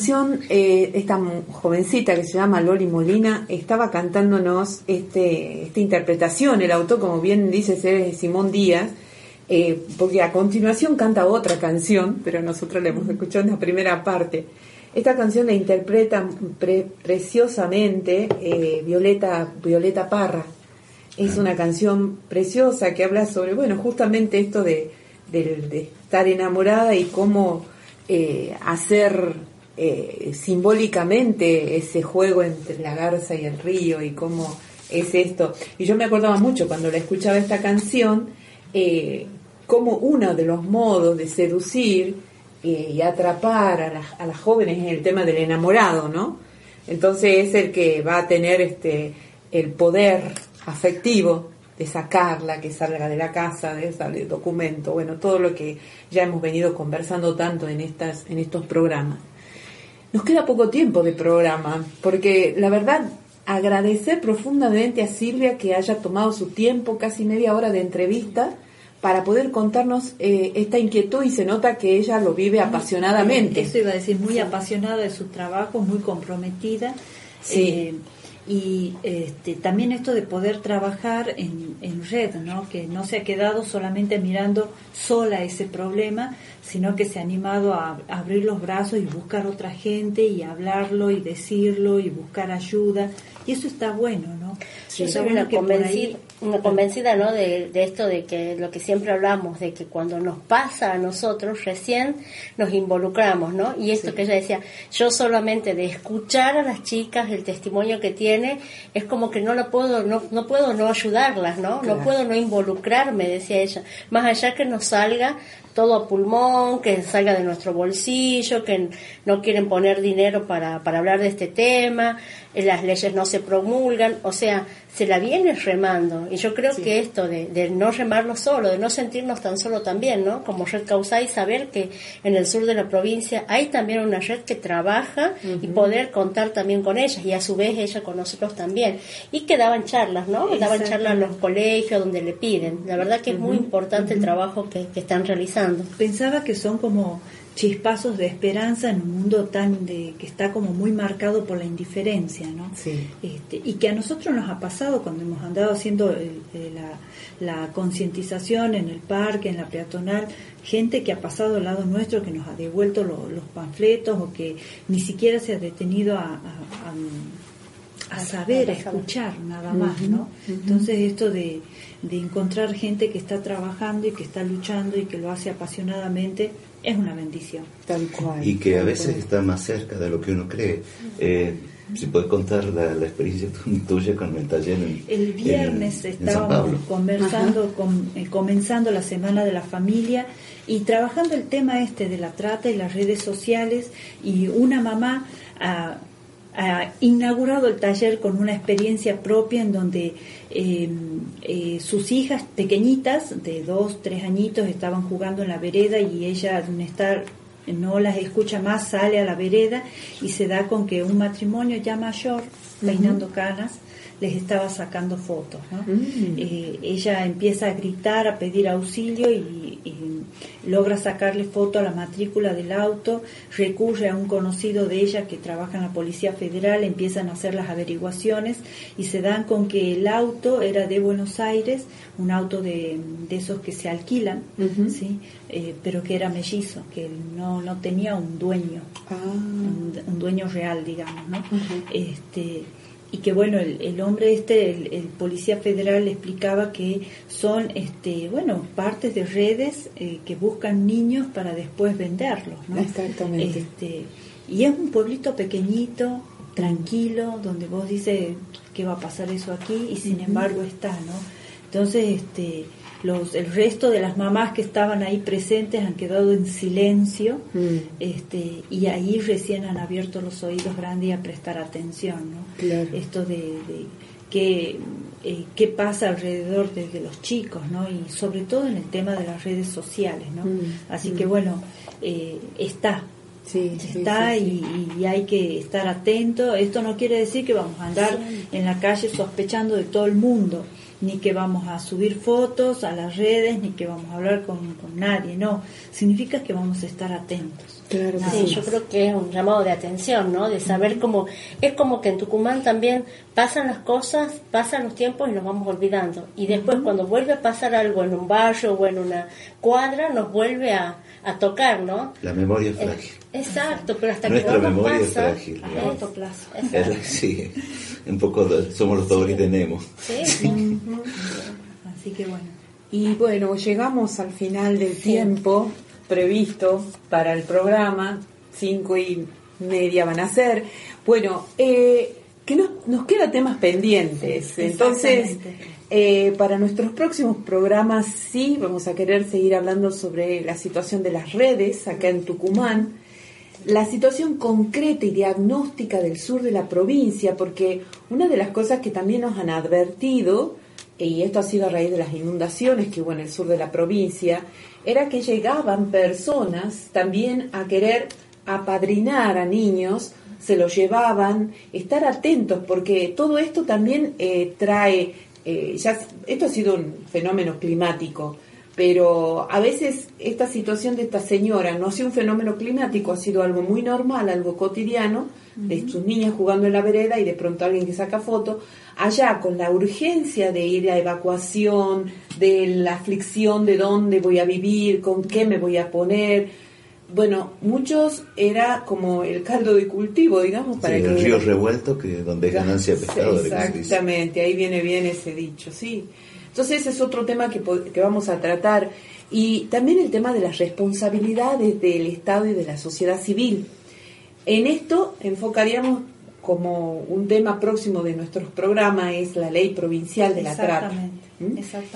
Canción, eh, esta jovencita que se llama Loli Molina, estaba cantándonos este, esta interpretación. El autor, como bien dice, es Simón Díaz, eh, porque a continuación canta otra canción, pero nosotros la hemos escuchado en la primera parte. Esta canción la interpreta pre- preciosamente eh, Violeta, Violeta Parra. Es una canción preciosa que habla sobre, bueno, justamente esto de, de estar enamorada y cómo hacer eh, simbólicamente ese juego entre la garza y el río y cómo es esto. Y yo me acordaba mucho cuando la escuchaba esta canción, eh, como uno de los modos de seducir eh, y atrapar a las, a las jóvenes en el tema del enamorado, ¿no? Entonces es el que va a tener este el poder afectivo de sacarla, que salga de la casa, de ese documento, bueno, todo lo que ya hemos venido conversando tanto en estas en estos programas. Nos queda poco tiempo de programa, porque la verdad agradecer profundamente a Silvia que haya tomado su tiempo, casi media hora de entrevista, para poder contarnos eh, esta inquietud y se nota que ella lo vive apasionadamente. Eso iba a decir, muy apasionada de su trabajo, muy comprometida. Sí. Eh, y este, también esto de poder trabajar en, en red, ¿no? que no se ha quedado solamente mirando sola ese problema, sino que se ha animado a, a abrir los brazos y buscar otra gente y hablarlo y decirlo y buscar ayuda. Y eso está bueno, ¿no? Yo Está soy bueno una convencida, una convencida ¿no? De, de esto de que lo que siempre hablamos, de que cuando nos pasa a nosotros recién nos involucramos, ¿no? Y esto que ella decía, yo solamente de escuchar a las chicas el testimonio que tiene, es como que no la puedo, no, no puedo no ayudarlas, ¿no? Claro. No puedo no involucrarme, decía ella. Más allá que nos salga todo a pulmón, que salga de nuestro bolsillo, que no quieren poner dinero para, para hablar de este tema, las leyes no se promulgan, o sea, se la viene remando. Y yo creo que esto de, de no remarlo solo, de no sentirnos tan solo también, ¿no? Como Red Causay, saber que en el sur de la provincia hay también una red que trabaja y poder contar también con ellas y a su vez ella con nosotros también. Y que daban charlas, ¿no? Daban charlas en los colegios donde le piden. La verdad que es muy importante el trabajo que, que están realizando. Pensaba que son como chispazos de esperanza en un mundo tan de que está como muy marcado por la indiferencia, ¿no? Sí. Este, y que a nosotros nos ha pasado cuando hemos andado haciendo el- el- la, la concientización en el parque, en la peatonal, gente que ha pasado al lado nuestro, que nos ha devuelto lo- los panfletos o que ni siquiera se ha detenido a, a- a- a saber, a escuchar nada más, ¿no? Entonces esto de, de encontrar gente que está trabajando y que está luchando y que lo hace apasionadamente es una bendición. Tal cual. y que a veces cual. está más cerca de lo que uno cree. Eh, si puedes contar la, la experiencia tu- *laughs* tuya con el taller en, El viernes en- en San estábamos Pablo. conversando, con- eh, comenzando la semana de la familia y trabajando el tema este de la trata y las redes sociales y una mamá ha, ha inaugurado el taller con una experiencia propia en donde eh, eh, sus hijas pequeñitas de dos, tres añitos estaban jugando en la vereda y ella no estar no las escucha más, sale a la vereda y se da con que un matrimonio ya mayor, peinando canas, les estaba sacando fotos. ¿no? Eh, ella empieza a gritar, a pedir auxilio y, y logra sacarle foto a la matrícula del auto, recurre a un conocido de ella que trabaja en la Policía Federal, empiezan a hacer las averiguaciones y se dan con que el auto era de Buenos Aires, un auto de, de esos que se alquilan, ¿sí? Eh, pero que era mellizo, que no, no tenía un dueño, un, un dueño real, digamos, ¿no? este, y que bueno, el, el hombre este, el, el policía federal le explicaba que son, este, bueno, partes de redes eh, que buscan niños para después venderlos, ¿no? Exactamente. Este, y es un pueblito pequeñito, tranquilo, donde vos dices que va a pasar eso aquí y sin embargo está, ¿no? Entonces, este, los, el resto de las mamás que estaban ahí presentes han quedado en silencio este, y ahí recién han abierto los oídos grandes a prestar atención, ¿no? Claro. Esto de, de qué, eh, qué pasa alrededor de, de los chicos, ¿no? Y sobre todo en el tema de las redes sociales, ¿no? Mm, Así mm. que bueno, eh, está, está y, hay que estar atento. Esto no quiere decir que vamos a andar en la calle sospechando de todo el mundo, ni que vamos a subir fotos a las redes, ni que vamos a hablar con, nadie, no. Significa que vamos a estar atentos. Claro, sí, yo creo que es un llamado de atención, ¿no? De saber cómo es como que en Tucumán también pasan las cosas, pasan los tiempos y nos vamos olvidando. Y después cuando vuelve a pasar algo en un barrio o en una cuadra, nos vuelve a, a tocar, ¿no? La memoria es frágil. exacto, pero hasta Nuestra que memoria pasa, es frágil. A corto plazo. Sí, un poco somos los pobres de Nemo. Sí. Así que bueno. Y bueno, llegamos al final del tiempo previsto para el programa, cinco y media van a ser. Bueno, eh, que nos, nos quedan temas pendientes, entonces eh, para nuestros próximos programas sí vamos a querer seguir hablando sobre la situación de las redes acá en Tucumán, la situación concreta y diagnóstica del sur de la provincia, porque una de las cosas que también nos han advertido, y esto ha sido a raíz de las inundaciones que hubo en el sur de la provincia, era que llegaban personas también a querer apadrinar a niños, se los llevaban, estar atentos, porque todo esto también eh, trae eh, ya, esto ha sido un fenómeno climático, pero a veces esta situación de esta señora no ha sido un fenómeno climático, ha sido algo muy normal, algo cotidiano, de sus niñas jugando en la vereda y de pronto alguien que saca foto, allá con la urgencia de ir a evacuación, de la aflicción de dónde voy a vivir, con qué me voy a poner, bueno, muchos era como el caldo de cultivo, digamos, para sí, que... el río revuelto, que donde es ganancia pescadores. Exactamente, ahí viene bien ese dicho, sí. Entonces ese es otro tema que, que vamos a tratar. Y también el tema de las responsabilidades del Estado y de la sociedad civil. En esto enfocaríamos como un tema próximo de nuestros programas es la ley provincial de la trata,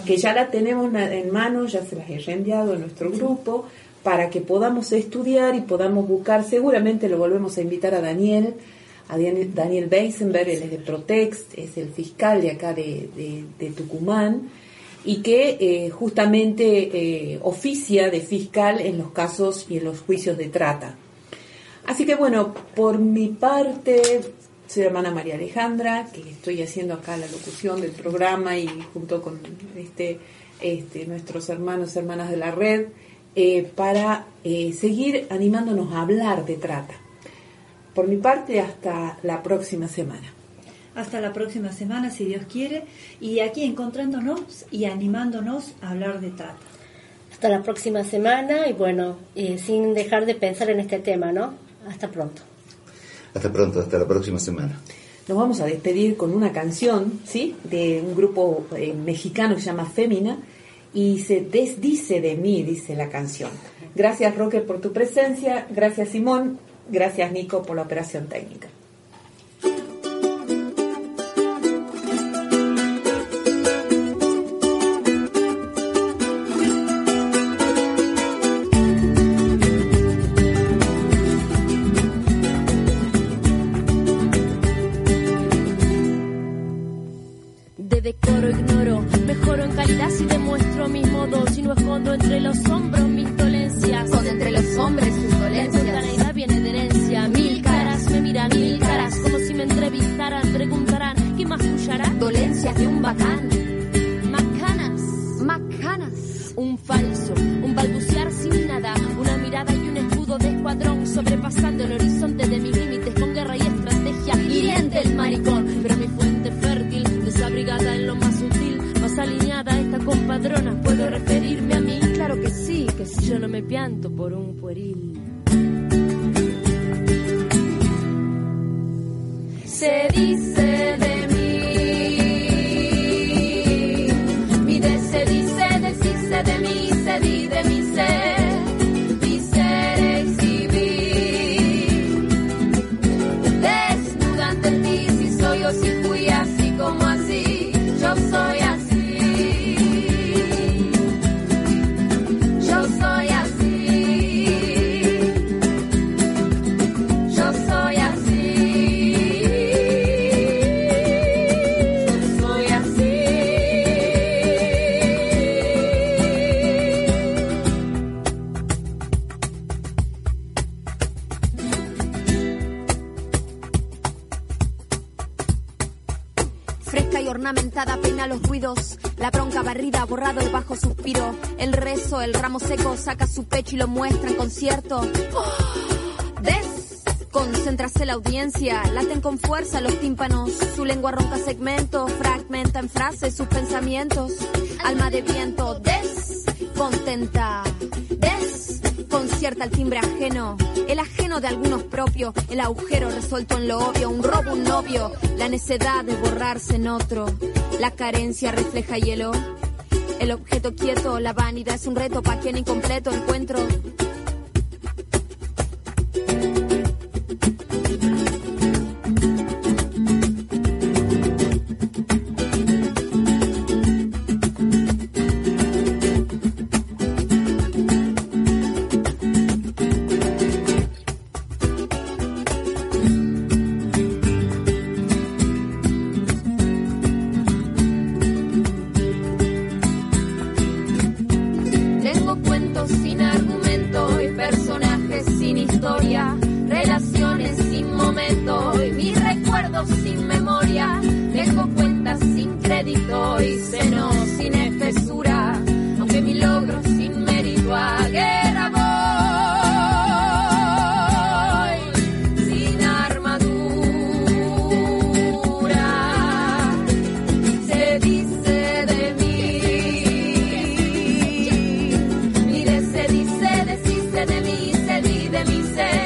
que ya la tenemos en mano, ya se las he reenviado en nuestro grupo, para que podamos estudiar y podamos buscar, seguramente lo volvemos a invitar a Daniel, a Daniel Beisenberg, él es de Protext, es el fiscal de acá de, Tucumán, y que eh, justamente eh, oficia de fiscal en los casos y en los juicios de trata. Así que bueno, por mi parte, soy hermana María Alejandra, que estoy haciendo acá la locución del programa y junto con este, este, nuestros hermanos hermanas de la red, eh, para eh, seguir animándonos a hablar de trata. Por mi parte, hasta la próxima semana. Hasta la próxima semana, si Dios quiere, y aquí encontrándonos y animándonos a hablar de trata. Hasta la próxima semana y bueno, eh, sin dejar de pensar en este tema, ¿no? Hasta pronto. Hasta pronto, hasta la próxima semana. Nos vamos a despedir con una canción, ¿sí? De un grupo mexicano que se llama Fémina y se desdice de mí, dice la canción. Gracias Rocker por tu presencia, gracias Simón, gracias Nico por la operación técnica. Los ruidos. La bronca barrida, borrado el bajo suspiro. El rezo, el ramo seco saca su pecho y lo muestra en concierto. ¡Oh! *gasps* Desconcéntrase la audiencia, laten con fuerza los tímpanos. Su lengua ronca segmento, fragmenta en frases sus pensamientos. Alma de viento, descontenta. Desconcierta el timbre ajeno, el ajeno de algunos propios, el agujero resuelto en lo obvio, un robo, un novio, la necedad de borrarse en otro, la carencia refleja hielo, el objeto quieto, la vanidad es un reto para quien incompleto encuentro. Se di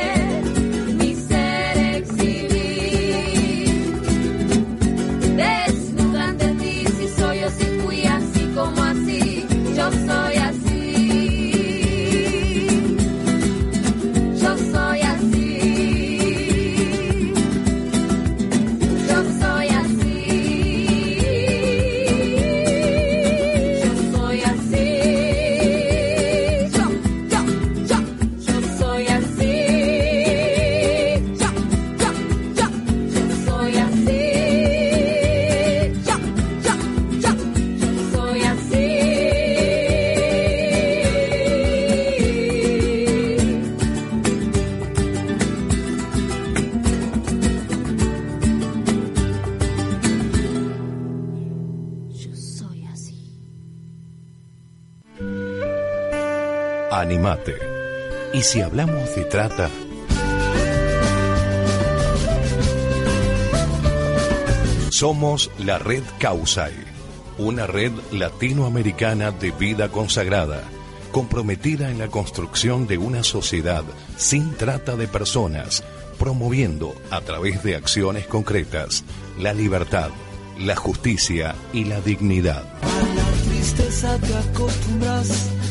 Y si hablamos de trata, somos la red Causai, una red latinoamericana de vida consagrada, comprometida en la construcción de una sociedad sin trata de personas, promoviendo a través de acciones concretas la libertad, la justicia y la dignidad. tristeza te acostumbras,